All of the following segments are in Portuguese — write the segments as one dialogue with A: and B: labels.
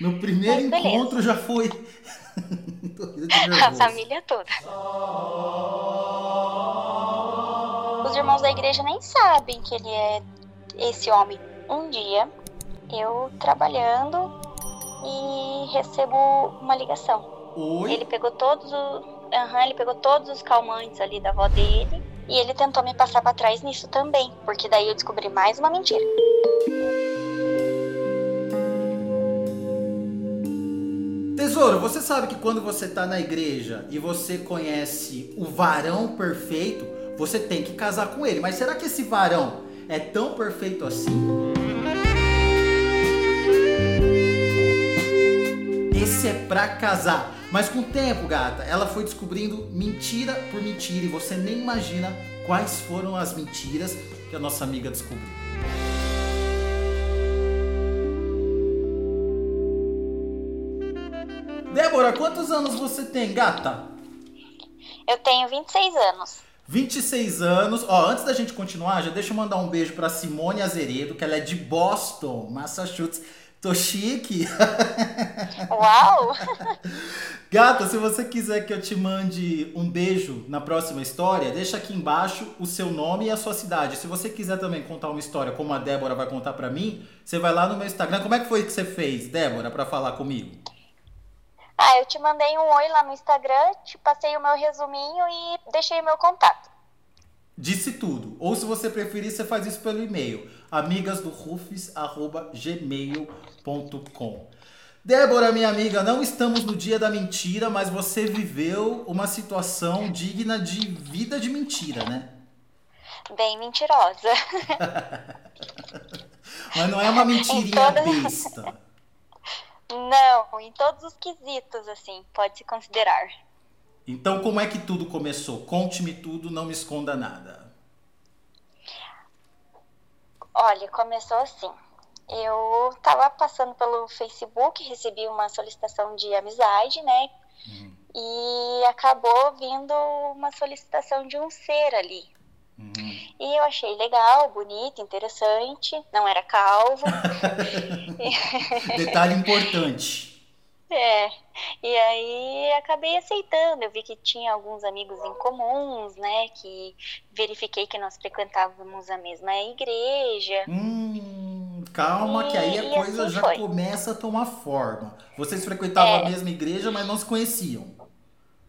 A: No primeiro
B: Mas
A: encontro já foi.
B: A família toda. Os irmãos da igreja nem sabem que ele é esse homem. Um dia, eu trabalhando e recebo uma ligação.
A: Oi?
B: Ele pegou todos os, Aham, ele pegou todos os calmantes ali da avó dele e ele tentou me passar pra trás nisso também, porque daí eu descobri mais uma mentira.
A: Tesouro, você sabe que quando você tá na igreja e você conhece o varão perfeito, você tem que casar com ele. Mas será que esse varão é tão perfeito assim? Esse é pra casar. Mas com o tempo, gata, ela foi descobrindo mentira por mentira e você nem imagina quais foram as mentiras que a nossa amiga descobriu. Débora, quantos anos você tem, gata?
B: Eu tenho 26 anos.
A: 26 anos. Ó, antes da gente continuar, já deixa eu mandar um beijo pra Simone Azeredo, que ela é de Boston, Massachusetts. Tô chique.
B: Uau!
A: Gata, se você quiser que eu te mande um beijo na próxima história, deixa aqui embaixo o seu nome e a sua cidade. Se você quiser também contar uma história como a Débora vai contar pra mim, você vai lá no meu Instagram. Como é que foi que você fez, Débora, pra falar comigo?
B: Ah, eu te mandei um oi lá no Instagram, te passei o meu resuminho e deixei o meu contato.
A: Disse tudo. Ou se você preferir, você faz isso pelo e-mail. amigasdorufis@gmail.com. Débora, minha amiga, não estamos no dia da mentira, mas você viveu uma situação digna de vida de mentira, né?
B: Bem mentirosa.
A: Mas não é uma mentirinha
B: toda-
A: besta.
B: Não, em todos os quesitos, assim, pode se considerar.
A: Então, como é que tudo começou? Conte-me tudo, não me esconda nada.
B: Olha, começou assim. Eu tava passando pelo Facebook, recebi uma solicitação de amizade, né?
A: Uhum.
B: E acabou vindo uma solicitação de um ser ali.
A: Uhum.
B: E eu achei legal, bonito, interessante. Não era calvo.
A: Detalhe importante.
B: É, e aí acabei aceitando. Eu vi que tinha alguns amigos em comuns, né? Que verifiquei que nós frequentávamos a mesma igreja.
A: Hum, calma que aí a
B: E- e
A: coisa
B: assim
A: já
B: foi.
A: começa a tomar forma. Vocês frequentavam
B: É.
A: a mesma igreja, mas não se conheciam.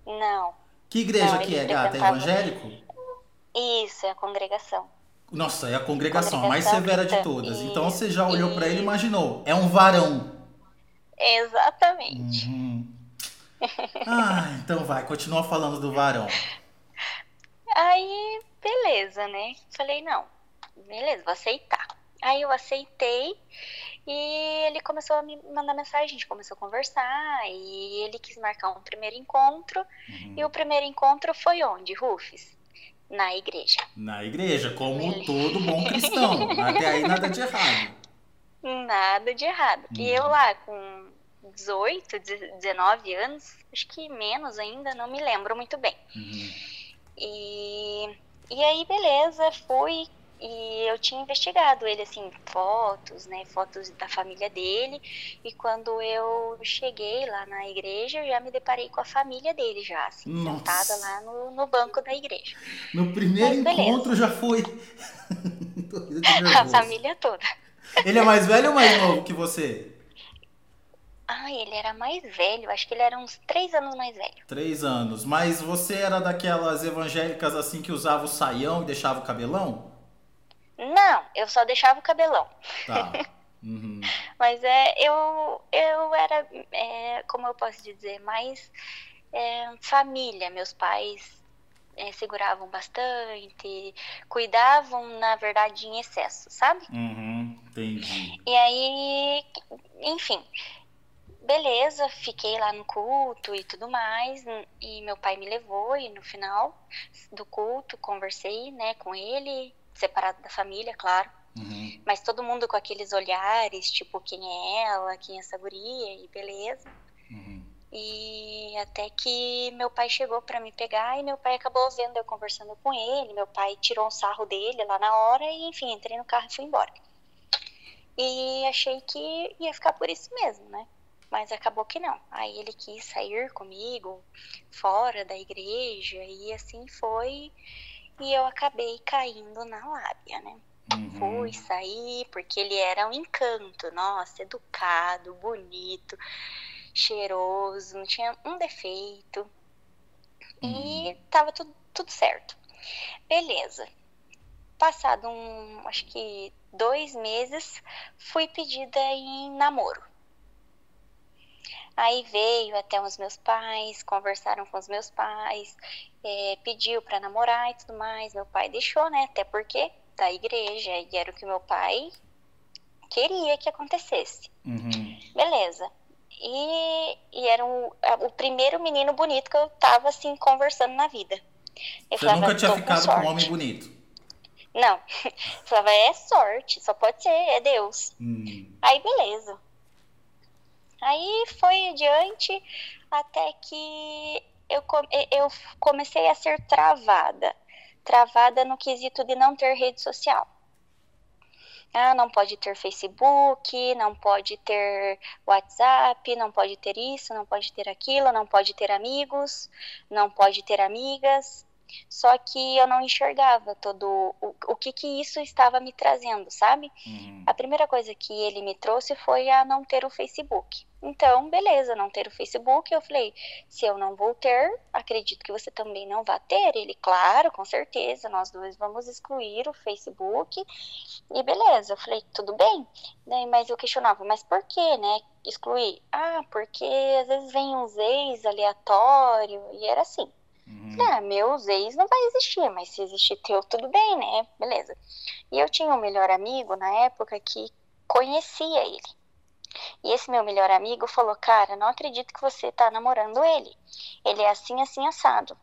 B: Não,
A: Que igreja
B: Não,
A: que é, gata? É evangélico?
B: Isso é a congregação.
A: Nossa, é a congregação, a mais severa de todas.
B: Isso,
A: Então você já olhou pra ele e imaginou. É um varão.
B: Exatamente.
A: Uhum. Ah, então vai, continua falando do varão.
B: Aí, beleza, né? Falei, não, beleza, vou aceitar. Aí eu aceitei e ele começou a me mandar mensagem, a gente começou a conversar e ele quis marcar um primeiro encontro.
A: Uhum.
B: E o primeiro encontro foi onde, Rufus? Na igreja.
A: Na igreja, como
B: Beleza.
A: todo bom cristão. Até aí nada de errado.
B: Nada de errado. E eu lá com 18, 19 anos, acho que menos ainda, não me lembro muito bem.
A: Uhum.
B: E, e aí, beleza, fui e eu tinha investigado ele, assim, fotos, né, fotos da família dele. E quando eu cheguei lá na igreja, eu já me deparei com a família dele já, assim,
A: Nossa.
B: sentada lá no, no banco da igreja.
A: No primeiro
B: Mas beleza.
A: encontro já foi.
B: A família toda.
A: Ele é mais velho ou mais novo que você?
B: Ah, ele era mais velho, acho que ele era uns três anos mais velho.
A: Três anos. Mas você era daquelas evangélicas assim que usava o saião e deixava o cabelão?
B: Não, eu só deixava o cabelão.
A: Tá. Uhum.
B: Mas é, eu, eu era, é, como eu posso dizer, mais é, família. Meus pais é, seguravam bastante, cuidavam, na verdade, em excesso, sabe?
A: Uhum. Entendi.
B: E aí, enfim, beleza, fiquei lá no culto e tudo mais. E meu pai me levou e no final do culto conversei, né, com ele, separado da família, claro.
A: Uhum.
B: Mas todo mundo com aqueles olhares, tipo, quem é ela, quem é essa guria, e beleza.
A: Uhum.
B: E até que meu pai chegou pra me pegar e meu pai acabou vendo eu conversando com ele. Meu pai tirou um sarro dele lá na hora e, enfim, entrei no carro e fui embora. E achei que ia ficar por isso mesmo, né? Mas acabou que não. Aí ele quis sair comigo fora da igreja e assim foi. E eu acabei caindo na lábia, né? Uhum. Fui sair porque ele era um encanto, nossa, educado, bonito, cheiroso, não tinha um defeito. Uhum. E tava tudo, tudo certo. Beleza. Passado um, acho que dois meses, fui pedida em namoro. Aí veio até os meus pais, conversaram com os meus pais, é, pediu para namorar e tudo mais. Meu pai deixou, né? Até porque da igreja e era o que meu pai queria que acontecesse.
A: Uhum.
B: Beleza. E, e era um, o primeiro menino bonito que eu tava assim conversando na vida.
A: Eu Você falava, nunca tinha ficado com, com um homem bonito?
B: Não. Eu falava, é sorte, só pode ser, é Deus.
A: Hum.
B: Aí beleza. Aí foi adiante até que eu, eu comecei a ser travada. Travada no quesito de não ter rede social. Ah, não pode ter Facebook, não pode ter WhatsApp, não pode ter isso, não pode ter aquilo, não pode ter amigos, não pode ter amigas. Só que eu não enxergava todo o, o que que isso estava me trazendo, sabe?
A: Uhum.
B: A primeira coisa que ele me trouxe foi a não ter o Facebook. Então, beleza, não ter o Facebook. Eu falei, se eu não vou ter, acredito que você também não vai ter. Ele, claro, com certeza, nós dois vamos excluir o Facebook. E beleza, eu falei, tudo bem. Daí, mas eu questionava, mas por que, né? Excluir? Ah, porque às vezes vem uns ex aleatório. E era assim.
A: Uhum.
B: Ah, meus ex não vai existir, mas se existir teu, tudo bem, né? Beleza. E eu tinha um melhor amigo na época que conhecia ele. E esse meu melhor amigo falou: Cara, não acredito que você tá namorando ele. Ele é assim, assim, assado.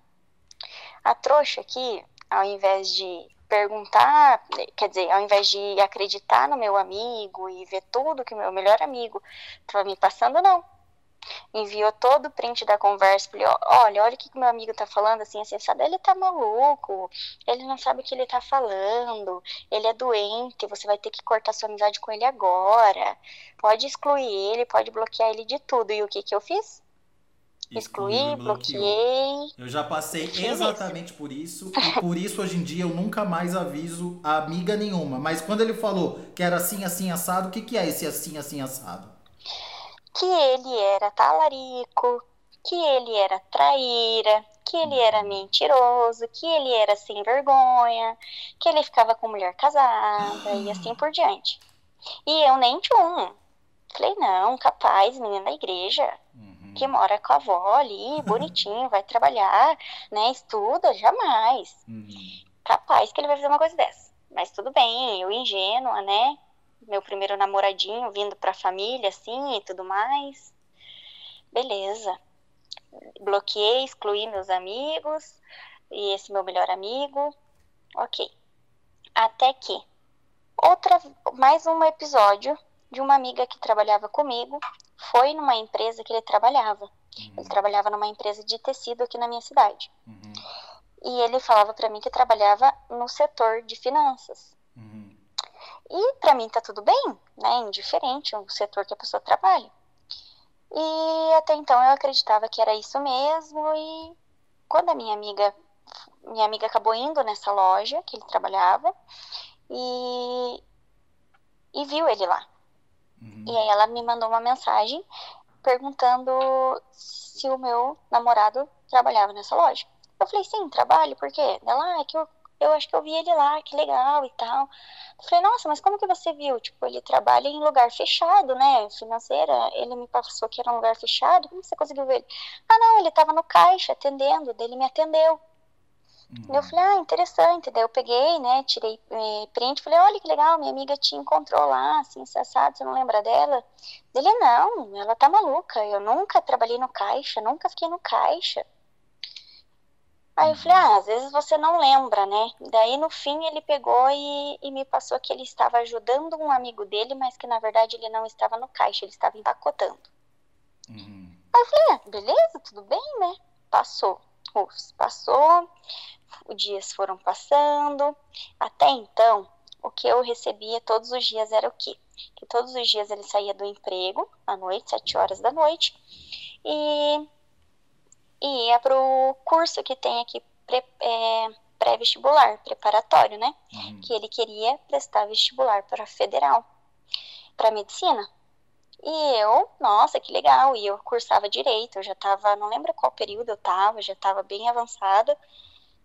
B: A trouxa aqui, ao invés de perguntar, quer dizer, ao invés de acreditar no meu amigo e ver tudo que o meu melhor amigo estava me passando, não enviou todo o print da conversa, falei, olha, olha o que, que meu amigo tá falando, assim, assim, sabe? Ele tá maluco, ele não sabe o que ele tá falando, ele é doente, você vai ter que cortar sua amizade com ele agora, pode excluir ele, pode bloquear ele de tudo. E o que que eu fiz? Excluí, bloqueei.
A: Eu já passei exatamente isso. por isso. E por isso, hoje em dia, eu nunca mais aviso a amiga nenhuma. Mas quando ele falou que era assim, assim, assado, o que, que é esse assim, assim, assado?
B: Que ele era talarico, que ele era traíra, que ele era mentiroso, que ele era sem vergonha, que ele ficava com mulher casada e assim por diante. E eu nem tinha um. Falei, não, capaz, menina da igreja,
A: uhum.
B: que mora com a avó ali, bonitinho, vai trabalhar, né, estuda, jamais.
A: Uhum.
B: Capaz que ele vai fazer uma coisa dessa. Mas tudo bem, eu ingênua, né, meu primeiro namoradinho vindo pra família, assim, e tudo mais. Beleza. Bloqueei, excluí meus amigos e esse meu melhor amigo. Ok. Até que outra mais um episódio de uma amiga que trabalhava comigo foi numa empresa que ele trabalhava. Uhum. Ele trabalhava numa empresa de tecido aqui na minha cidade.
A: Uhum.
B: E ele falava para mim que trabalhava no setor de finanças. E para mim tá tudo bem, né? Indiferente o setor que a pessoa trabalha. E até então eu acreditava que era isso mesmo e quando a minha amiga minha amiga acabou indo nessa loja que ele trabalhava e e viu ele lá.
A: Uhum.
B: E aí ela me mandou uma mensagem perguntando se o meu namorado trabalhava nessa loja. Eu falei, sim, trabalho, por quê? Ela, ah, é que eu eu acho que eu vi ele lá, que legal e tal. Eu falei, nossa, mas como que você viu? Tipo, ele trabalha em lugar fechado, né? Financeira, ele me passou que era um lugar fechado. Como você conseguiu ver ele? Ah, não, ele tava no caixa atendendo, dele me atendeu.
A: Uhum.
B: Eu falei, ah, interessante. Daí eu peguei, né, tirei eh, print, falei, olha que legal, minha amiga te encontrou lá, assim, assado, você não lembra dela? Dele, não, ela tá maluca, eu nunca trabalhei no caixa, nunca fiquei no caixa. Aí eu falei, ah, às vezes você não lembra, né? Daí no fim ele pegou e, e, me passou que ele estava ajudando um amigo dele, mas que na verdade ele não estava no caixa, ele estava empacotando.
A: Uhum.
B: Aí eu falei, ah, beleza, tudo bem, né? Passou. Ufs, passou, os dias foram passando. Até então, o que eu recebia todos os dias era o quê? que todos os dias ele saía do emprego à noite, sete horas da noite, e, e ia para o curso que tem aqui pré, é, pré-vestibular, preparatório, né? Uhum. Que ele queria prestar vestibular para federal, para medicina. E eu, nossa, que legal, e eu cursava direito, eu já estava, não lembro qual período eu estava, já estava bem avançada.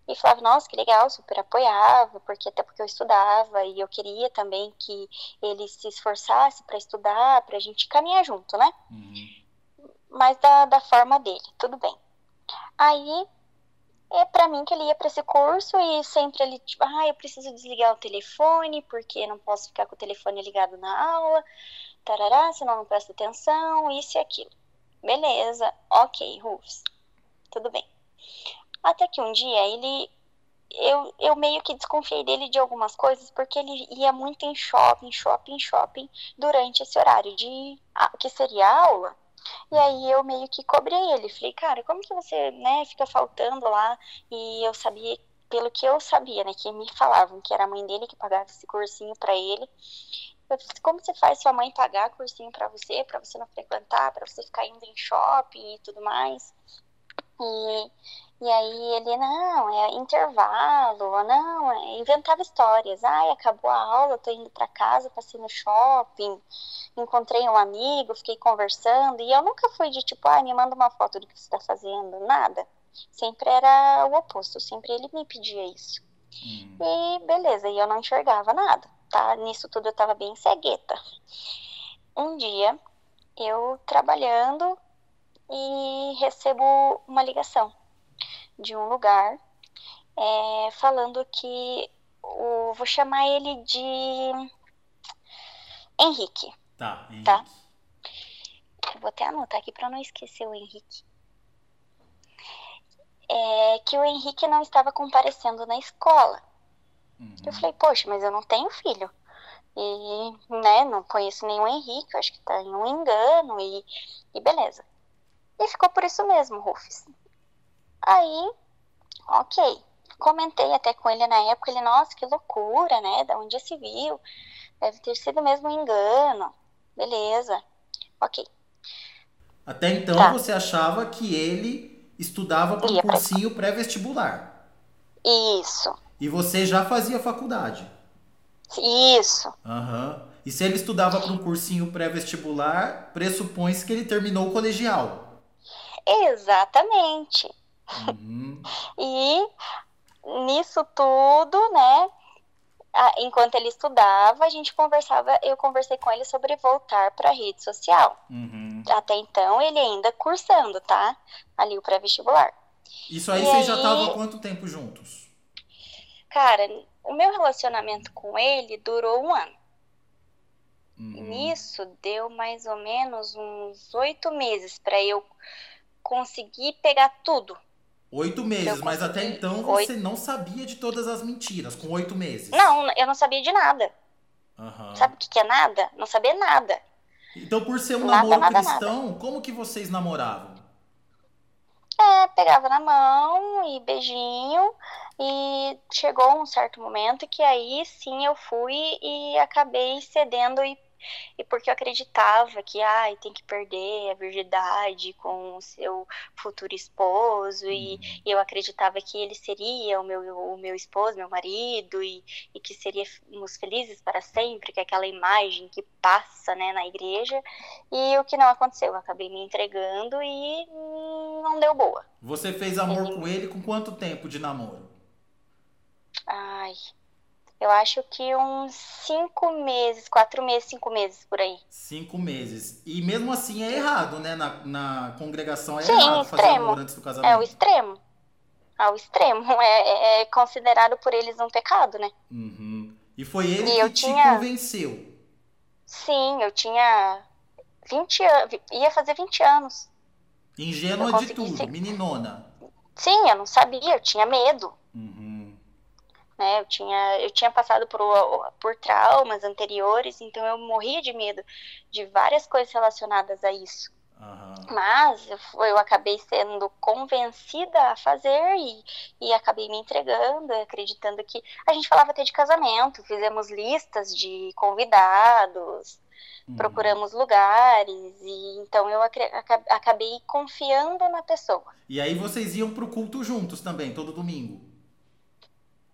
B: E falava, nossa, que legal, super apoiava, porque até porque eu estudava e eu queria também que ele se esforçasse para estudar, para a gente caminhar junto, né? Uhum. Mas da, da forma dele, tudo bem. Aí é para mim que ele ia para esse curso e sempre ele tipo, ah, eu preciso desligar o telefone porque não posso ficar com o telefone ligado na aula, tarará, senão não presta atenção, isso e aquilo. Beleza, ok, Rufus, tudo bem. Até que um dia ele. Eu, eu meio que desconfiei dele de algumas coisas, porque ele ia muito em shopping, shopping, shopping durante esse horário de. que seria aula. E aí eu meio que cobrei ele. Falei, cara, como que você, né, fica faltando lá? E eu sabia, pelo que eu sabia, né, que me falavam que era a mãe dele que pagava esse cursinho para ele. Eu falei, como você faz sua mãe pagar cursinho para você, para você não frequentar, para você ficar indo em shopping e tudo mais? E e aí ele, não, é intervalo, não, é, inventava histórias. Ai, acabou a aula, tô indo para casa, passei no shopping, encontrei um amigo, fiquei conversando. E eu nunca fui de tipo, ai, me manda uma foto do que você tá fazendo, nada. Sempre era o oposto, sempre ele me pedia isso. Hum. E beleza, e eu não enxergava nada, tá? Nisso tudo eu tava bem cegueta. Um dia, eu trabalhando e recebo uma ligação de um lugar é, falando que o, vou chamar ele de Henrique.
A: Tá, Henrique. Tá?
B: Eu vou até anotar aqui para não esquecer o Henrique. É, que o Henrique não estava comparecendo na escola. Uhum. Eu falei, poxa, mas eu não tenho filho. E, né, não conheço nenhum Henrique, acho que tá em um engano e, e beleza. E ficou por isso mesmo, Rufus. Aí, ok. Comentei até com ele na época, ele, nossa, que loucura, né? Da onde se viu? Deve ter sido mesmo um engano. Beleza. Ok.
A: Até então tá. você achava que ele estudava para um cursinho pré-vestibular.
B: Isso.
A: E você já fazia faculdade.
B: Isso.
A: Aham. Uhum. E se ele estudava para um cursinho pré-vestibular, pressupõe-se que ele terminou o colegial.
B: Exatamente. Uhum. e nisso tudo, né? Enquanto ele estudava, a gente conversava, eu conversei com ele sobre voltar para a rede social. Uhum. Até então, ele ainda cursando, tá? Ali o pré-vestibular.
A: Isso aí, vocês já estavam quanto tempo juntos?
B: Cara, o meu relacionamento com ele durou um ano. Uhum. Nisso deu mais ou menos uns oito meses para eu conseguir pegar tudo
A: Oito meses, mas até então você não sabia de todas as mentiras, com oito meses.
B: Não, eu não sabia de nada. Uhum. Sabe o que, que é nada? Não sabia nada.
A: Então, por ser um nada, namoro nada, cristão, nada. como que vocês namoravam?
B: É, pegava na mão e beijinho. E chegou um certo momento que aí sim eu fui e acabei cedendo e e porque eu acreditava que ai, tem que perder a virgindade com o seu futuro esposo, uhum. e, e, eu acreditava que ele seria o meu, o meu esposo, meu marido, e, e que seríamos felizes para sempre, que é aquela imagem que passa né, na igreja, e o que não aconteceu, eu acabei me entregando e não deu boa.
A: Você fez amor ele... com ele com quanto tempo de namoro?
B: Ai, eu acho que uns cinco meses, quatro meses, cinco meses por aí.
A: Cinco meses. E mesmo assim é errado, né? Na, na congregação é Sim, errado extremo. fazer amor antes do casamento.
B: É o extremo. Ao extremo. É, é, é considerado por eles um pecado, né?
A: Uhum. E foi ele e que te tinha... convenceu.
B: Sim, eu tinha 20 anos. Ia fazer 20 anos.
A: Ingênua de tudo, ser... meninona.
B: Sim, eu não sabia, eu tinha medo. Uhum né? Eu tinha, eu tinha passado por, por traumas anteriores, então eu morria de medo de várias coisas relacionadas a isso.
A: Aham.
B: Mas eu, eu acabei sendo convencida a fazer e, e acabei me entregando, acreditando que. A gente falava até de casamento, fizemos listas de convidados,
A: Uhum.
B: procuramos lugares, e então eu acabei confiando na pessoa.
A: E aí vocês iam pro culto juntos também, todo domingo.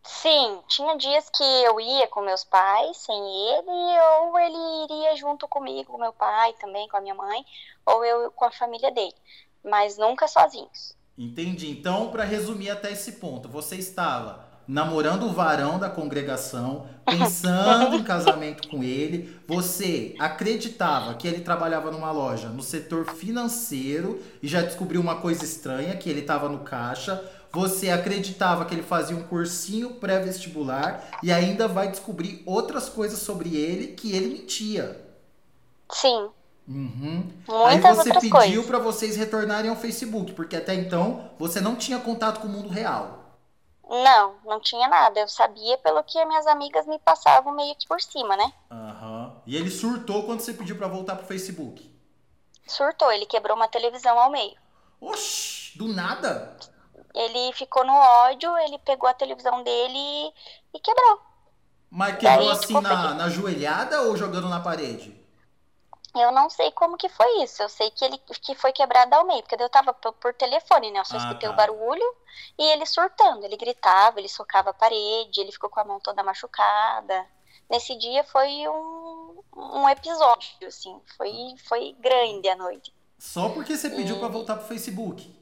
B: Sim, tinha dias que eu ia com meus pais, sem ele, ou ele iria junto comigo, com meu pai também, com a minha mãe, ou eu com a família dele, mas nunca sozinhos.
A: Entendi. Então, para resumir até esse ponto, você estava namorando o varão da congregação, pensando em casamento com ele, você acreditava que ele trabalhava numa loja no setor financeiro e já descobriu uma coisa estranha, que ele estava no caixa. Você acreditava que ele fazia um cursinho pré-vestibular e ainda vai descobrir outras coisas sobre ele que ele mentia.
B: Sim,
A: Uhum. Aí você pediu pra vocês retornarem ao Facebook, porque até então você não tinha contato com o mundo real.
B: Não, não tinha nada. Eu sabia pelo que as minhas amigas me passavam meio que por cima, né?
A: Aham. E ele surtou quando você pediu pra voltar pro Facebook.
B: Surtou, ele quebrou uma televisão ao meio.
A: Oxi, do nada?
B: Ele ficou no ódio, ele pegou a televisão dele e, e quebrou.
A: Mas quebrou
B: Daí
A: assim na, na joelhada ou jogando na parede?
B: Eu não sei como que foi isso. Eu sei que ele que foi quebrado ao meio, porque eu tava por, telefone, né? Eu só
A: Ah,
B: escutei
A: tá.
B: o barulho e ele surtando. Ele gritava, ele socava a parede, ele ficou com a mão toda machucada. Nesse dia foi um, um episódio, assim. Foi, foi grande a noite.
A: Só porque você pediu
B: Hum.
A: pra voltar pro Facebook.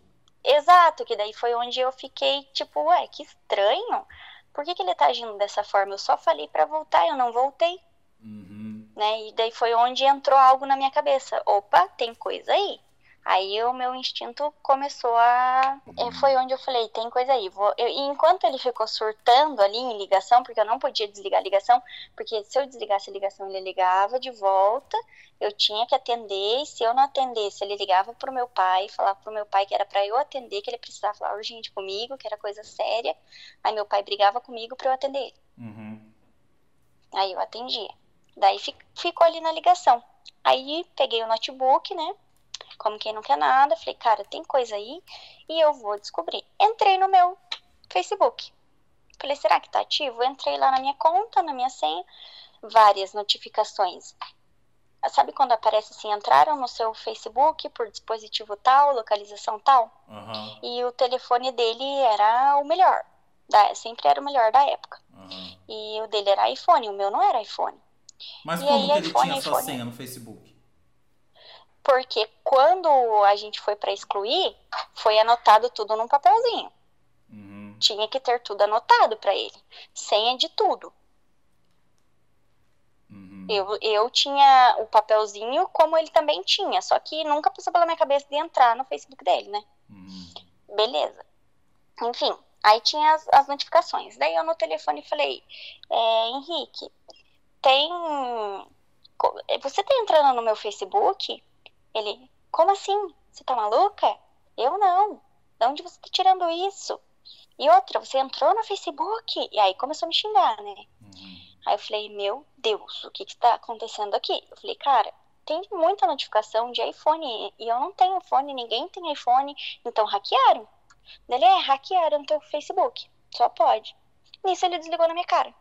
B: Exato, que daí foi onde eu fiquei tipo, ué, que estranho. Por que, que ele tá agindo dessa forma? Eu só falei pra voltar, eu não voltei,
A: Uhum.
B: né? E daí foi onde entrou algo na minha cabeça. Opa, tem coisa aí. Aí o meu instinto começou a. é, Foi onde eu falei, tem coisa aí. Vou... eu- E enquanto ele ficou surtando ali em ligação, porque eu não podia desligar a ligação, porque se eu desligasse a ligação, ele ligava de volta, eu tinha que atender, e se eu não atendesse, ele ligava pro meu pai, falava pro meu pai que era pra eu atender, que ele precisava falar urgente comigo, que era coisa séria. Aí meu pai brigava comigo pra eu atender ele.
A: Uhum.
B: Aí eu atendia. Daí fi- ficou ali na ligação. Aí peguei o notebook, né? Como quem não quer nada. Falei, cara, tem coisa aí e eu vou descobrir. Entrei no meu Facebook. Falei, será que tá ativo? Entrei lá na minha conta, na minha senha, várias notificações. Sabe quando aparece assim, entraram no seu Facebook por dispositivo tal, localização tal?
A: Aham.
B: E o telefone dele era o melhor. Da, sempre era o melhor da época.
A: Aham.
B: E o dele era iPhone, o meu não era iPhone.
A: Mas
B: E
A: como
B: aí,
A: que ele
B: iPhone,
A: tinha sua
B: iPhone?
A: senha no Facebook?
B: Porque quando a gente foi para excluir, foi anotado tudo num papelzinho.
A: Uhum.
B: Tinha que ter tudo anotado para ele. Senha de tudo.
A: Uhum.
B: Eu, eu tinha o papelzinho como ele também tinha, só que nunca passou pela minha cabeça de entrar no Facebook dele, né?
A: Uhum.
B: Beleza. Enfim, aí tinha as, as notificações. Daí eu no telefone falei, é, Henrique, tem. Você tá entrando no meu Facebook? Ele, como assim? Você tá maluca? Eu não. De onde você tá tirando isso? E outra, você entrou no Facebook? E aí começou a me xingar, né?
A: Uhum.
B: Aí eu falei, meu Deus, o que que tá acontecendo aqui? Eu falei, cara, tem muita notificação de iPhone e eu não tenho iPhone, ninguém tem iPhone, então hackearam. Ele é, hackearam teu Facebook, só pode. Nisso ele desligou na minha cara.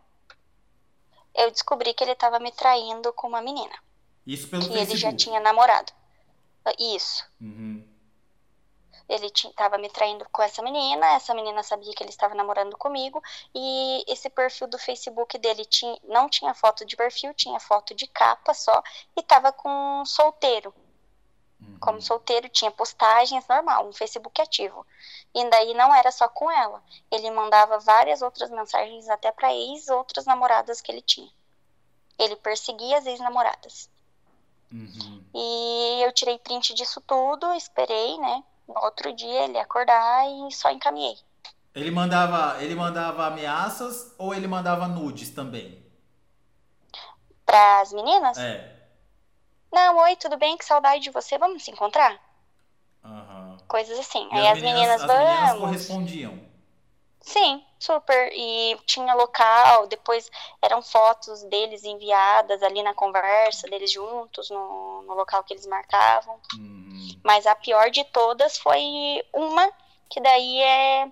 B: Eu descobri que ele tava me traindo com uma menina,
A: Isso pelo
B: que
A: Facebook.
B: ele já tinha namorado. Isso.
A: Uhum.
B: Ele estava me traindo com essa menina, essa menina sabia que ele estava namorando comigo, e esse perfil do Facebook dele tinha, não tinha foto de perfil, tinha foto de capa só, e tava com um solteiro.
A: Uhum.
B: Como solteiro, tinha postagens normal, um Facebook ativo. E daí não era só com ela. Ele mandava várias outras mensagens até para ex outras namoradas que ele tinha. Ele perseguia as ex-namoradas.
A: Uhum.
B: E eu tirei print disso tudo, esperei, né? No outro dia ele acordar e só encaminhei.
A: Ele mandava, ele mandava ameaças ou ele mandava nudes também?
B: Para as meninas?
A: É.
B: Não, oi, tudo bem? Que saudade de você, vamos se encontrar?
A: Aham.
B: Coisas assim.
A: E
B: Aí as meninas,
A: as meninas
B: vamos.
A: correspondiam.
B: Sim, super. E tinha local, depois eram fotos deles enviadas ali na conversa, deles juntos, no, no local que eles marcavam.
A: Uhum.
B: Mas a pior de todas foi uma, que daí é.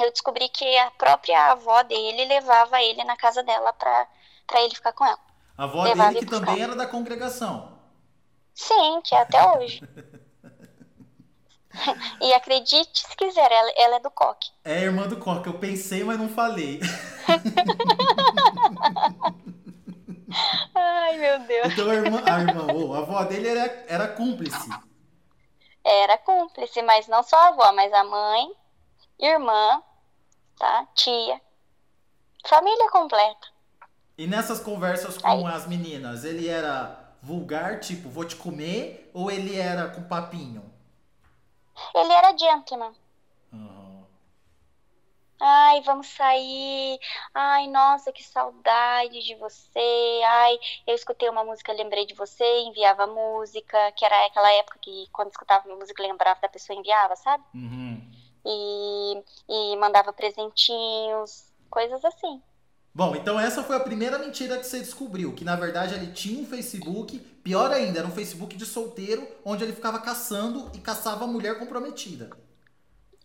B: Eu descobri que a própria avó dele levava ele na casa dela pra, pra ele ficar com ela.
A: A avó
B: Levava
A: dele que também era da congregação.
B: Sim, que é até hoje. e acredite se quiser, ela, ela é do coque.
A: É irmã do Coca, eu pensei, mas não falei.
B: Ai, meu Deus.
A: Então a irmã, a irmã, ô, a avó dele era, era cúmplice.
B: Era cúmplice, mas não só a avó, mas a mãe, irmã, tá? Tia. Família completa.
A: E nessas conversas com as meninas, ele era vulgar, tipo, vou te comer, ou ele era com papinho?
B: Ele era gentleman.
A: Aham.
B: Ai, vamos sair. Ai, nossa, que saudade de você. Ai, eu escutei uma música, lembrei de você, enviava música, que era aquela época que quando escutava uma música lembrava da pessoa enviava, sabe?
A: Uhum.
B: E, e mandava presentinhos, coisas assim.
A: Bom, então essa foi a primeira mentira que você descobriu, que na verdade ele tinha um Facebook, pior ainda, era um Facebook de solteiro, onde ele ficava caçando e caçava a mulher comprometida.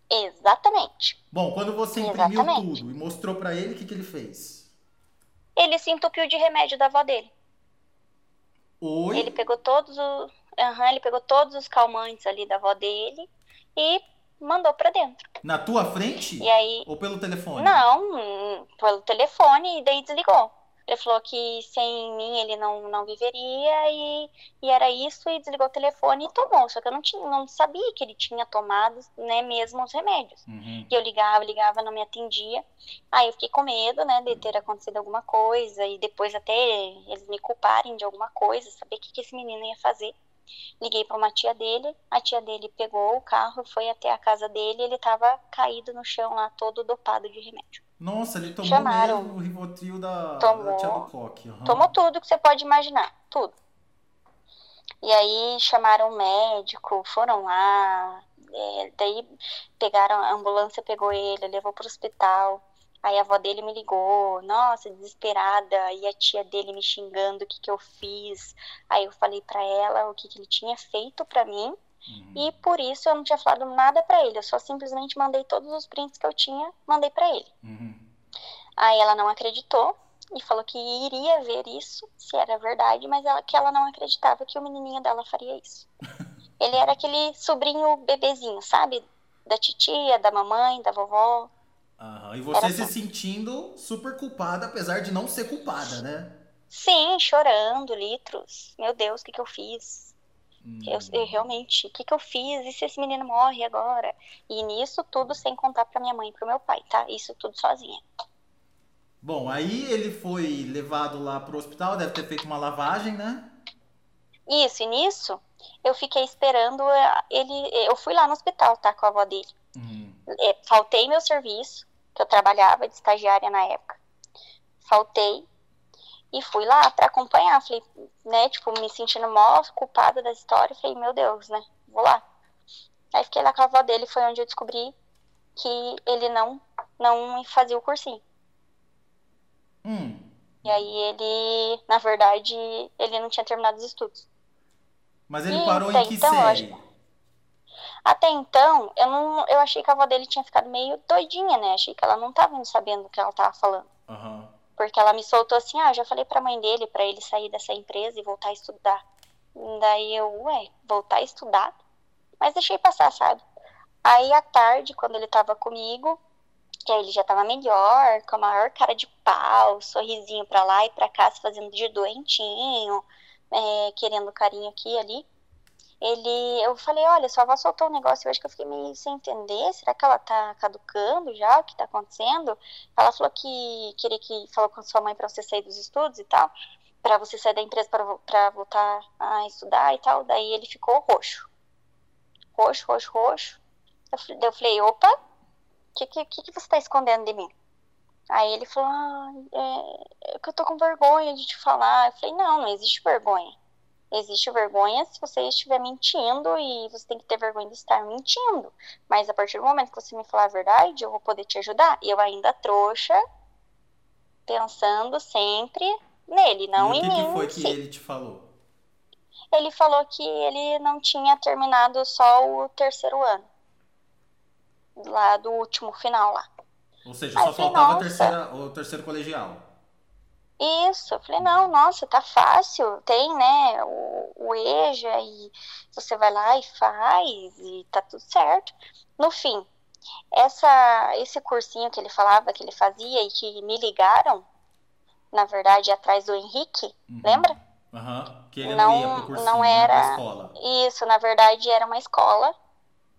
B: Exatamente.
A: Bom, quando você imprimiu
B: Exatamente.
A: tudo e mostrou pra ele, o que, que ele fez?
B: Ele se entupiu de remédio da avó dele.
A: Oi?
B: Ele pegou todos os. Aham, ele pegou todos os calmantes ali da avó dele e mandou pra dentro.
A: Na tua frente?
B: E aí.
A: Ou pelo telefone?
B: Não, hum, pelo telefone e daí desligou. Ele falou que sem mim ele não, não viveria e, e era isso e desligou o telefone e tomou. Só que eu não, tinha, não sabia que ele tinha tomado né, mesmo os remédios.
A: Uhum.
B: E eu ligava, ligava, não me atendia. Aí eu fiquei com medo, né, de ter acontecido alguma coisa e depois até eles me culparem de alguma coisa, saber o que, que esse menino ia fazer. Liguei para uma tia dele, a tia dele pegou o carro, foi até a casa dele, ele estava caído no chão lá, todo dopado de remédio.
A: Nossa, ele tomou
B: Chamaram.
A: o Rivotril da,
B: Tomou.
A: da tia do Coque. aham.
B: Tomou tudo que você pode imaginar, tudo. E aí chamaram um médico, foram lá, é, daí pegaram, a ambulância pegou ele, levou pro hospital. Aí a avó dele me ligou, nossa, desesperada, e a tia dele me xingando o que que eu fiz. Aí eu falei pra ela o que que ele tinha feito pra mim,
A: Uhum.
B: e por isso eu não tinha falado nada pra ele, eu só simplesmente mandei todos os prints que eu tinha, mandei pra ele.
A: Uhum.
B: Aí ela não acreditou e falou que iria ver isso, se era verdade, mas ela, que ela não acreditava que o menininho dela faria isso. Ele era aquele sobrinho bebezinho, sabe? Da titia, da mamãe, da vovó.
A: Aham. E você se sentindo super culpada, apesar de não ser culpada, né?
B: Sim, chorando, litros. Meu Deus, o que, que eu fiz?
A: Hum.
B: Eu, eu realmente, o que, que eu fiz? E se esse menino morre agora? E nisso tudo sem contar pra minha mãe e pro meu pai, tá? Isso tudo sozinha.
A: Bom, aí ele foi levado lá pro hospital, deve ter feito uma lavagem, né?
B: Isso, e nisso eu fiquei esperando eh, ele. Eu fui lá no hospital, tá? Com a avó dele.
A: Uhum.
B: É, faltei meu serviço, que eu trabalhava de estagiária na época. Faltei e fui lá pra acompanhar. Falei, né, tipo, me sentindo mó culpada da história. Falei, meu Deus, né, vou lá. Aí fiquei lá com a avó dele, foi onde eu descobri que ele não, não fazia o cursinho.
A: Hum.
B: E aí ele, na verdade, ele não tinha terminado os estudos.
A: Mas ele
B: Ih,
A: parou em que
B: então,
A: série?
B: Até então, eu não, eu achei que a avó dele tinha ficado meio doidinha, né? Achei que ela não tava indo sabendo o que ela tava falando.
A: Aham.
B: Porque ela me soltou assim, ah, já falei pra mãe dele pra ele sair dessa empresa e voltar a estudar. Daí eu, ué, voltar a estudar? Mas deixei passar, sabe? Aí à tarde, quando ele tava comigo, que aí ele já tava melhor, com a maior cara de pau, sorrisinho pra lá e pra cá, se fazendo de doentinho, é, querendo carinho aqui e ali. Ele, eu falei, olha, sua avó soltou um negócio, acho que eu fiquei meio sem entender, será que ela tá caducando já, o que tá acontecendo? Ela falou que queria que falou com sua mãe para você sair dos estudos e tal, para você sair da empresa para voltar a estudar e tal. Daí ele ficou roxo, roxo, roxo, roxo. Eu, eu falei, opa, o que, que, que que você tá escondendo de mim? Aí ele falou, ah, é, é que eu tô com vergonha de te falar. Eu falei, não, não existe vergonha. Existe vergonha se você estiver mentindo e você tem que ter vergonha de estar mentindo. Mas a partir do momento que você me falar a verdade, eu vou poder te ajudar. E eu ainda trouxa, pensando sempre nele, não
A: e
B: em
A: o que
B: mim.
A: que foi que
B: si.
A: ele te falou?
B: Ele falou que ele não tinha terminado só o terceiro ano. Lá do último final lá.
A: Ou seja, só faltava a terceira, o terceiro colegial.
B: Isso, eu falei, não, nossa, tá fácil, tem, né, o, o EJA e você vai lá e faz e tá tudo certo. No fim, essa, esse cursinho que ele falava que ele fazia e que me ligaram, na verdade, atrás do Henrique,
A: Uhum.
B: lembra?
A: Aham. Que ele não,
B: Não-
A: ia pro
B: não
A: né,
B: era-
A: escola.
B: Isso, na verdade, era uma escola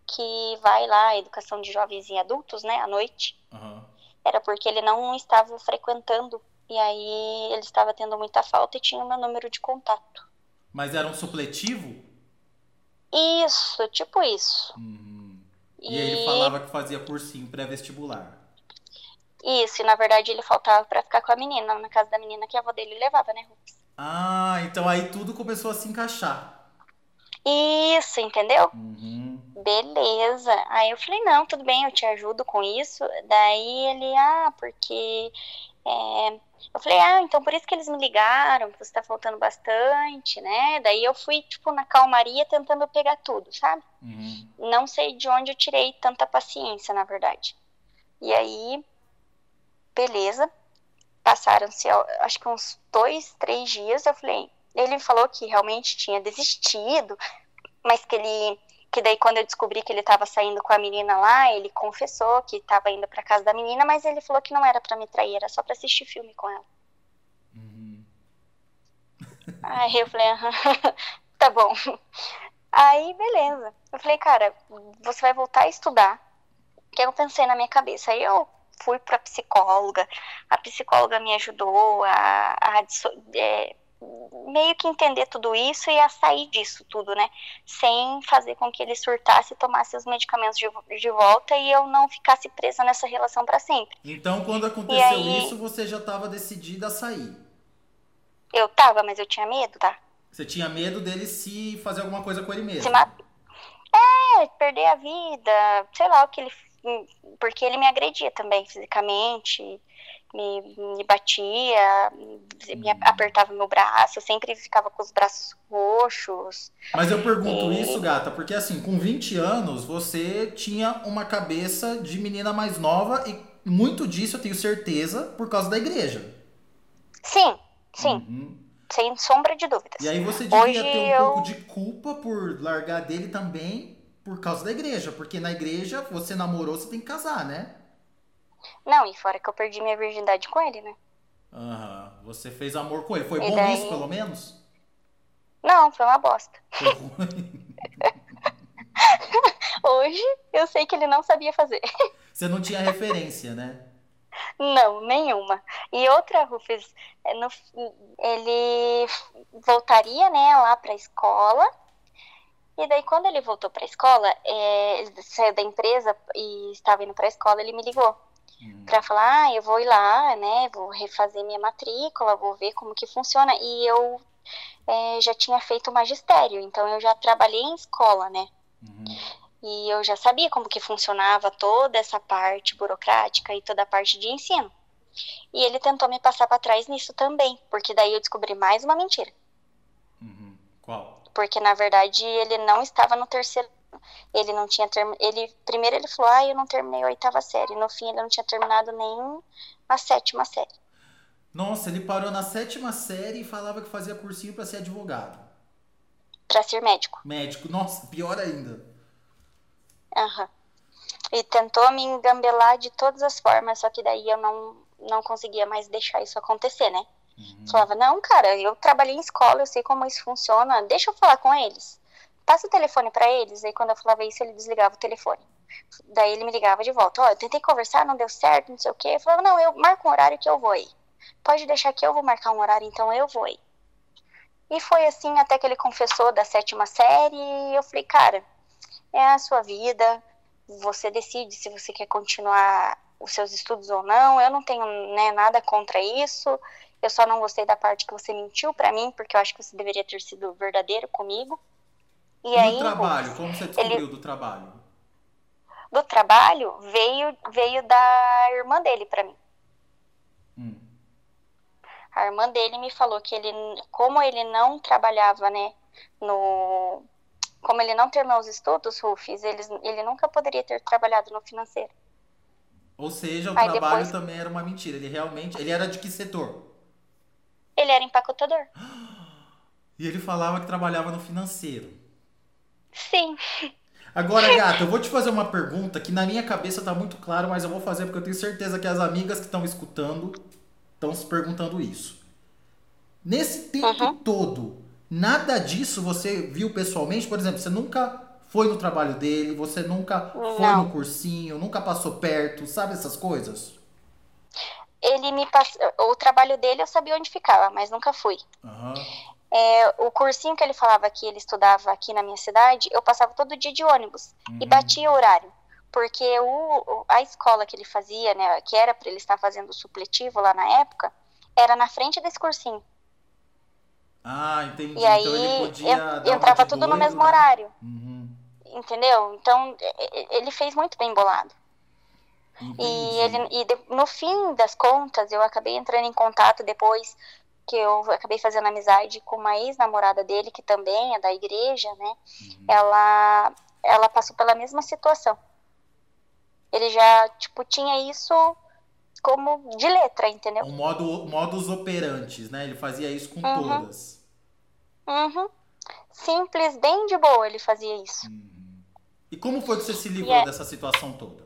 B: que vai lá, educação de jovens e adultos, né, à noite.
A: Aham.
B: Era porque ele não estava frequentando e aí ele estava tendo muita falta e tinha o meu número de contato.
A: Mas era um supletivo?
B: Isso, tipo isso.
A: Uhum. E aí ele falava que fazia cursinho pré-vestibular.
B: Isso, e na verdade ele faltava pra ficar com a menina, na casa da menina que a avó dele levava, né, Rufus?
A: Ah, então aí tudo começou a se encaixar.
B: Isso, entendeu?
A: Uhum.
B: Beleza. Aí eu falei, não, tudo bem, eu te ajudo com isso. Daí ele, ah, porque. É, Eu falei, ah, então por isso que eles me ligaram, que você tá faltando bastante, né? Daí eu fui, tipo, na calmaria tentando pegar tudo, sabe?
A: Uhum.
B: Não sei de onde eu tirei tanta paciência, na verdade. E aí, beleza. Passaram-se, acho que uns dois, três dias. Eu falei, ele falou que realmente tinha desistido, mas que ele, que daí quando eu descobri que ele estava saindo com a menina lá, ele confessou que estava indo para casa da menina, mas ele falou que não era para me trair, era só para assistir filme com ela.
A: Uhum.
B: Aí eu falei, "Aham, tá bom. Aí, beleza. Eu falei, cara, você vai voltar a estudar. O que eu pensei na minha cabeça? Aí eu fui pra psicóloga. A psicóloga me ajudou a, a é, meio que entender tudo isso e a sair disso tudo, né? Sem fazer com que ele surtasse e tomasse os medicamentos de, de volta e eu não ficasse presa nessa relação pra sempre.
A: Então, quando aconteceu
B: aí-
A: isso, você já estava decidida a sair.
B: Eu tava, mas eu tinha medo, tá?
A: Você tinha medo dele se fazer alguma coisa com ele mesmo.
B: se ma- É, perder a vida, sei lá o que ele. Porque ele me agredia também fisicamente, me, me batia, me
A: Hum.
B: apertava meu braço, sempre ficava com os braços roxos.
A: Mas eu pergunto
B: E-
A: isso, gata, porque assim, com 20 anos, você tinha uma cabeça de menina mais nova e muito disso eu tenho certeza por causa da igreja.
B: Sim, sim,
A: Uhum.
B: sem sombra de dúvidas.
A: E aí você devia
B: Hoje
A: ter um
B: eu-
A: pouco de culpa por largar dele também por causa da igreja, porque na igreja você namorou, você tem que casar, né?
B: Não, e fora que eu perdi minha virgindade com ele, né?
A: Aham. Você fez amor com ele. Foi
B: E
A: bom
B: daí?
A: isso, pelo menos?
B: Não, foi uma bosta.
A: Foi ruim.
B: Hoje eu sei que ele não sabia fazer.
A: Você não tinha referência, né?
B: Não, nenhuma. E outra, Rufus, é, no- ele voltaria, né, lá pra escola. E daí, quando ele voltou pra escola, é, ele saiu da empresa e estava indo pra escola, ele me ligou
A: Hum.
B: pra falar: ah, eu vou ir lá, né, vou refazer minha matrícula, vou ver como que funciona. E eu é, já tinha feito magistério, então eu já trabalhei em escola, né.
A: Uhum.
B: E eu já sabia como que funcionava toda essa parte burocrática e toda a parte de ensino. E ele tentou me passar para trás nisso também, porque daí eu descobri mais uma mentira.
A: Uhum. Qual?
B: Porque na verdade ele não estava no terceiro ele não tinha term... ele primeiro ele falou: "Ah, eu não terminei a oitava série". No fim ele não tinha terminado nem a sétima série.
A: Nossa, ele parou na sétima série e falava que fazia cursinho pra ser advogado.
B: Para ser médico.
A: Médico. Nossa, pior ainda.
B: Aham. E tentou me engambelar de todas as formas, só que daí eu não não conseguia mais deixar isso acontecer, né?
A: Uhum.
B: Falava, não, cara, eu trabalhei em escola, eu sei como isso funciona, deixa eu falar com eles. Passa o telefone pra eles. Aí quando eu falava isso, ele desligava o telefone. Daí ele me ligava de volta, ó, eu tentei conversar, não deu certo, não sei o quê. Eu falava, não, eu marco um horário que eu vou aí. Pode deixar que eu vou marcar um horário, então eu vou aí. E foi assim até que ele confessou da sétima série e eu falei, cara, é a sua vida, você decide se você quer continuar os seus estudos ou não. Eu não tenho né, nada contra isso. Eu só não gostei da parte que você mentiu para mim, porque eu acho que você deveria ter sido verdadeiro comigo.
A: E, e aí, trabalho, como você descobriu ele... do trabalho?
B: Do trabalho veio veio da irmã dele para mim. Hum. A irmã dele me falou que ele, como ele não trabalhava, né, no como ele não terminou os estudos, Rufus, ele, ele nunca poderia ter trabalhado no financeiro.
A: Ou seja, o Aí trabalho depois... também era uma mentira. Ele realmente. Ele era de que setor?
B: Ele era empacotador.
A: E ele falava que trabalhava no financeiro.
B: Sim.
A: Agora, gata, eu vou te fazer uma pergunta que na minha cabeça tá muito claro, mas eu vou fazer porque eu tenho certeza que as amigas que estão escutando estão se perguntando isso. Nesse tempo uhum. todo, nada disso você viu pessoalmente? Por exemplo, você nunca foi no trabalho dele, você nunca Não. foi no cursinho, nunca passou perto, sabe essas coisas?
B: Ele me passou. O trabalho dele eu sabia onde ficava, mas nunca fui. Uhum. É, o cursinho que ele falava que ele estudava aqui na minha cidade, eu passava todo dia de ônibus uhum. e batia horário. Porque o, a escola que ele fazia, né, que era para ele estar fazendo supletivo lá na época, era na frente desse cursinho.
A: Ah, entendi. E
B: então aí ele podia entrava tudo doido, no mesmo né? horário. Uhum entendeu? Então, ele fez muito bem bolado. Entendi. E, ele, e de, no fim das contas, eu acabei entrando em contato depois que eu acabei fazendo amizade com uma ex-namorada dele, que também é da igreja, né? Uhum. Ela, ela passou pela mesma situação. Ele já, tipo, tinha isso como de letra, entendeu?
A: Um modo, modus operantes, né? Ele fazia isso com uhum. todas.
B: Uhum. Simples, bem de boa ele fazia isso. Uhum.
A: E como foi que você se livrou é... dessa situação toda?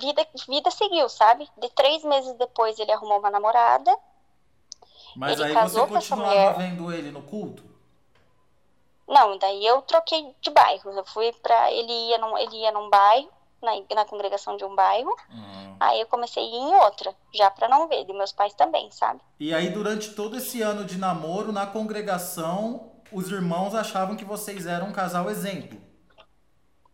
B: Vida, vida seguiu, sabe? De três meses depois ele arrumou uma namorada.
A: Mas aí você continuava vendo ele no culto?
B: Não, daí eu troquei de bairro. Eu fui pra. Ele ia num, ele ia num bairro, na, na congregação de um bairro. Uhum. Aí eu comecei a ir em outra, já pra não ver. E meus pais também, sabe?
A: E aí, durante todo esse ano de namoro, na congregação, os irmãos achavam que vocês eram um casal exemplo.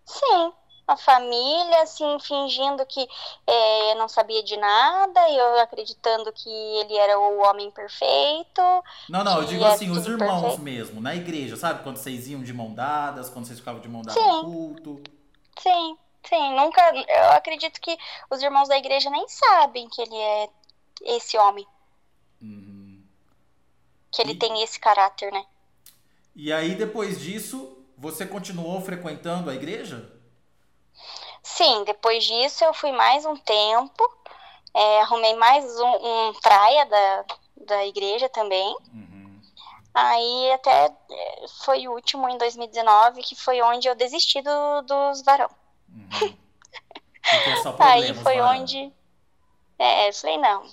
B: Sim, a família, assim, fingindo que é, não sabia de nada, e eu acreditando que ele era o homem perfeito.
A: Não, não, eu digo assim, os irmãos perfeito. mesmo, na igreja, sabe? Quando vocês iam de mão dadas, quando vocês ficavam de mão dadas no culto.
B: Sim, sim, nunca. Eu acredito que os irmãos da igreja nem sabem que ele é esse homem. Uhum. Que ele e... tem esse caráter, né?
A: E aí, depois disso, você continuou frequentando a igreja?
B: Sim, depois disso eu fui mais um tempo, é, arrumei mais um, um, praia da, da igreja também. Uhum. Aí até é, foi o último em 2019, que foi onde eu desisti do, dos varão. Uhum. Aí foi varão. onde. É, eu falei, não,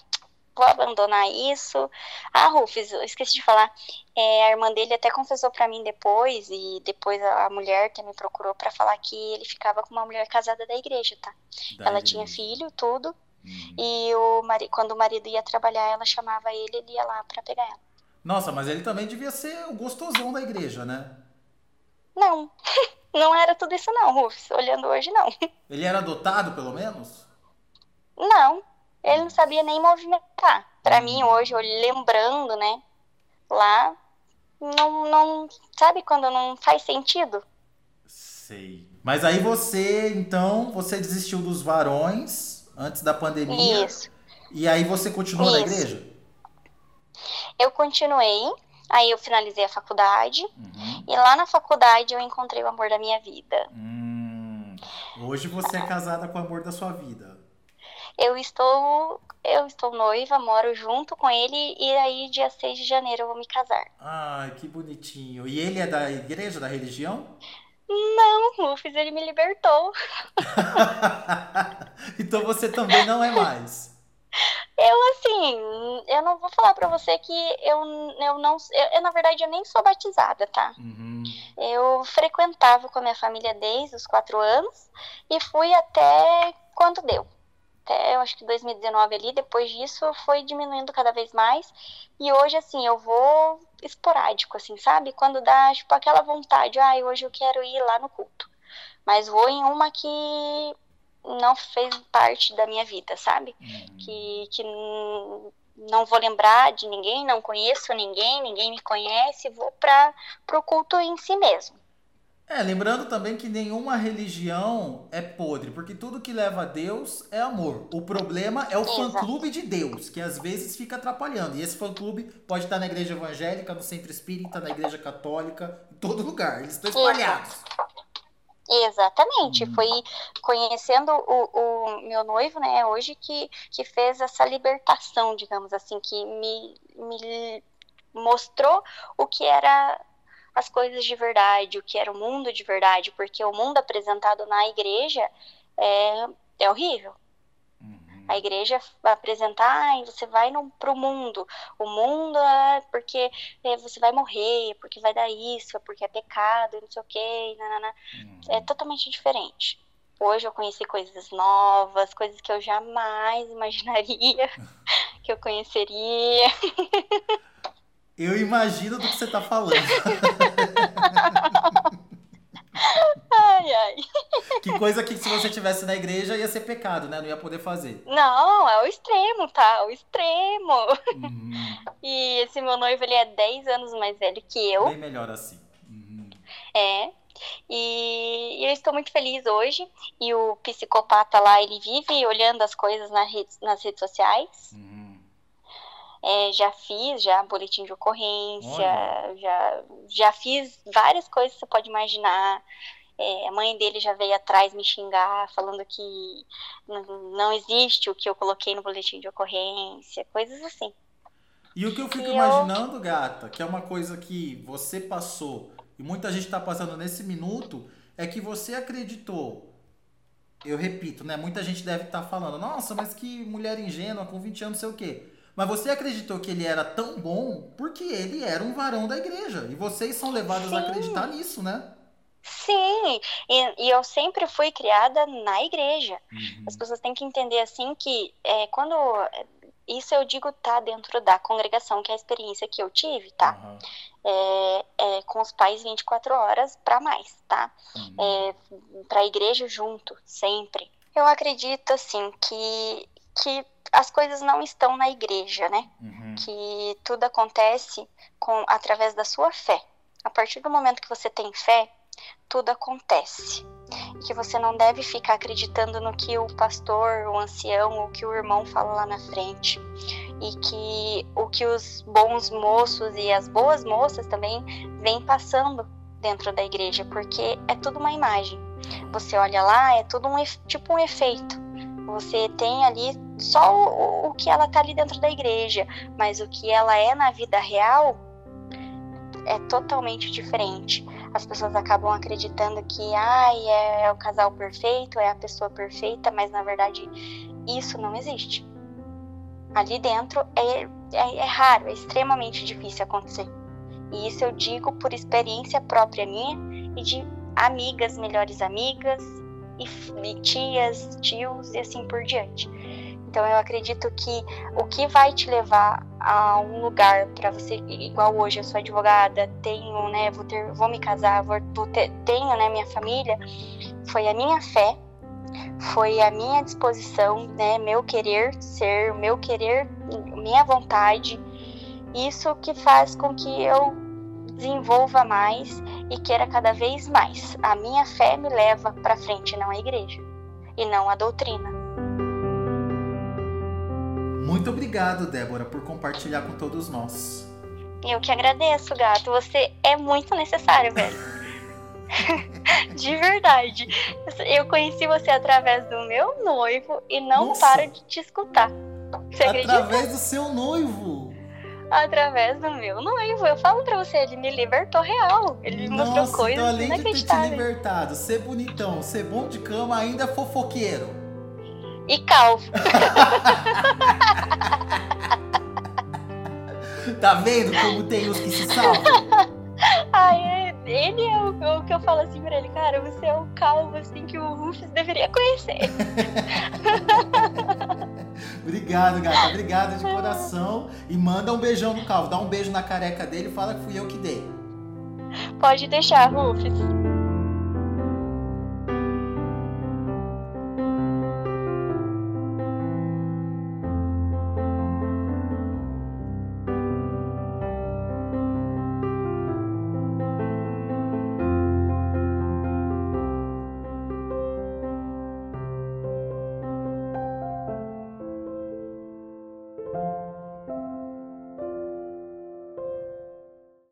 B: vou abandonar isso. Ah, Rufus, eu esqueci de falar. É, a irmã dele até confessou para mim depois, e depois a, mulher que me procurou para falar que ele ficava com uma mulher casada da igreja, tá? Da ela igreja. tinha filho, tudo. Hum. E o mari, quando o marido ia trabalhar, ela chamava ele, ele ia lá para pegar ela.
A: Nossa, mas ele também devia ser o gostosão da igreja, né?
B: Não. Não era tudo isso não, Rufus. Olhando hoje, não.
A: Ele era adotado, pelo menos?
B: Não ele não sabia nem movimentar. Para mim, hoje, lembrando, né, lá, não, não. Sabe quando não faz sentido?
A: Sei. Mas aí você, então, você desistiu dos varões antes da pandemia. Isso. E aí você continuou Isso. na igreja?
B: Eu continuei, aí eu finalizei a faculdade. Uhum. E lá na faculdade eu encontrei o amor da minha vida.
A: Hum. Hoje você é casada com o amor da sua vida
B: eu estou eu estou noiva, moro junto com ele e aí dia 6 de janeiro eu vou me casar.
A: Ai, que bonitinho. E ele é da igreja, da religião?
B: Não, Rufus, ele me libertou.
A: então você também não é mais.
B: Eu, assim, eu não vou falar pra você que eu, eu não. Eu, eu na verdade, eu nem sou batizada, tá? Uhum. Eu frequentava com a minha família desde os quatro anos e fui até quando deu até eu acho que 2019 ali, depois disso foi diminuindo cada vez mais. E hoje, assim, eu vou esporádico, assim, sabe? Quando dá, tipo, aquela vontade, ah, hoje eu quero ir lá no culto. Mas vou em uma que não fez parte da minha vida, sabe? Uhum. Que, que não vou lembrar de ninguém, não conheço ninguém, ninguém me conhece, vou para o culto em si mesmo.
A: É, lembrando também que nenhuma religião é podre, porque tudo que leva a Deus é amor. O problema é o fã-clube de Deus, que às vezes fica atrapalhando. E esse fã-clube pode estar na igreja evangélica, no centro espírita, na igreja católica, em todo lugar. Eles estão espalhados.
B: Exatamente. Hum. Foi conhecendo o, o, meu noivo, né, hoje, que, que fez essa libertação, digamos assim, que me, me mostrou o que era as coisas de verdade, o que era o mundo de verdade, porque o mundo apresentado na igreja é, é horrível. Uhum. A igreja vai apresentar, ah, você vai para o mundo. O mundo é porque é, você vai morrer, porque vai dar isso, é porque é pecado, não sei o quê. Uhum. É totalmente diferente. Hoje eu conheci coisas novas, coisas que eu jamais imaginaria que eu conheceria.
A: Eu imagino do que você tá falando.
B: ai, ai.
A: Que coisa que se você tivesse na igreja ia ser pecado, né? Não ia poder fazer.
B: Não, é o extremo, tá? O extremo. Uhum. E esse meu noivo, ele é 10 anos mais velho que eu.
A: Bem melhor assim. Uhum.
B: É. E eu estou muito feliz hoje. E o psicopata lá, ele vive olhando as coisas nas redes, nas redes sociais. Uhum é, já fiz já boletim de ocorrência, já, já fiz várias coisas que você pode imaginar. É, a mãe dele já veio atrás me xingar, falando que não existe o que eu coloquei no boletim de ocorrência, coisas assim.
A: E o que eu fico e imaginando, eu... gata, que é uma coisa que você passou e muita gente está passando nesse minuto, é que você acreditou. Eu repito, né? Muita gente deve estar tá falando, nossa, mas que mulher ingênua com 20 anos, não sei o quê. Mas você acreditou que ele era tão bom porque ele era um varão da igreja. E vocês são levados Sim. a acreditar nisso, né?
B: Sim, e, e, eu sempre fui criada na igreja. Uhum. As pessoas têm que entender assim que é, quando isso eu digo tá dentro da congregação, que é a experiência que eu tive, tá? Uhum. É, é, com os pais 24 horas para mais, tá? Uhum. É, para a igreja junto, sempre. Eu acredito assim que que as coisas não estão na igreja, né? Uhum. Que tudo acontece com através da sua fé. A partir do momento que você tem fé, tudo acontece. E que você não deve ficar acreditando no que o pastor, o ancião ou que o irmão fala lá na frente. E que o que os bons moços e as boas moças também vêm passando dentro da igreja, porque é tudo uma imagem. Você olha lá, é tudo um tipo um efeito. Você tem ali só o, o que ela tá ali dentro da igreja, mas o que ela é na vida real é totalmente diferente. As pessoas acabam acreditando que ai, é, é o casal perfeito, é a pessoa perfeita, mas na verdade isso não existe. Ali dentro é, é, é raro, é extremamente difícil acontecer. E isso eu digo por experiência própria minha e de amigas, melhores amigas, e, tias, tios e assim por diante. Então eu acredito que o que vai te levar a um lugar para você, igual hoje eu sou advogada, tenho, né, vou ter, vou me casar, vou, vou ter, tenho, né, minha família, foi a minha fé, foi a minha disposição, né, meu querer ser, meu querer, minha vontade, isso que faz com que eu desenvolva mais e queira cada vez mais. A minha fé me leva para frente, não a igreja e não a doutrina.
A: Muito obrigado, Débora, por compartilhar com todos nós.
B: Eu que agradeço, gato. Você é muito necessário, velho. de verdade. Eu conheci você através do meu noivo e não Nossa. paro de te escutar. Você
A: através acredita? do seu noivo?
B: Através do meu noivo. Eu falo pra você, ele me libertou real. Ele me mostrou
A: então,
B: coisas
A: então, além de ter te libertado, ser bonitão, ser bom de cama, ainda é fofoqueiro
B: e calvo.
A: tá vendo como tem os que se salvam?
B: Ai, ele é o, o, que eu falo assim pra ele, cara, você é o calvo assim que o Rufus deveria conhecer.
A: Obrigado, gata. Obrigado de coração. E manda um beijão no calvo. Dá um beijo na careca dele e fala que fui eu que dei.
B: Pode deixar, Rufus.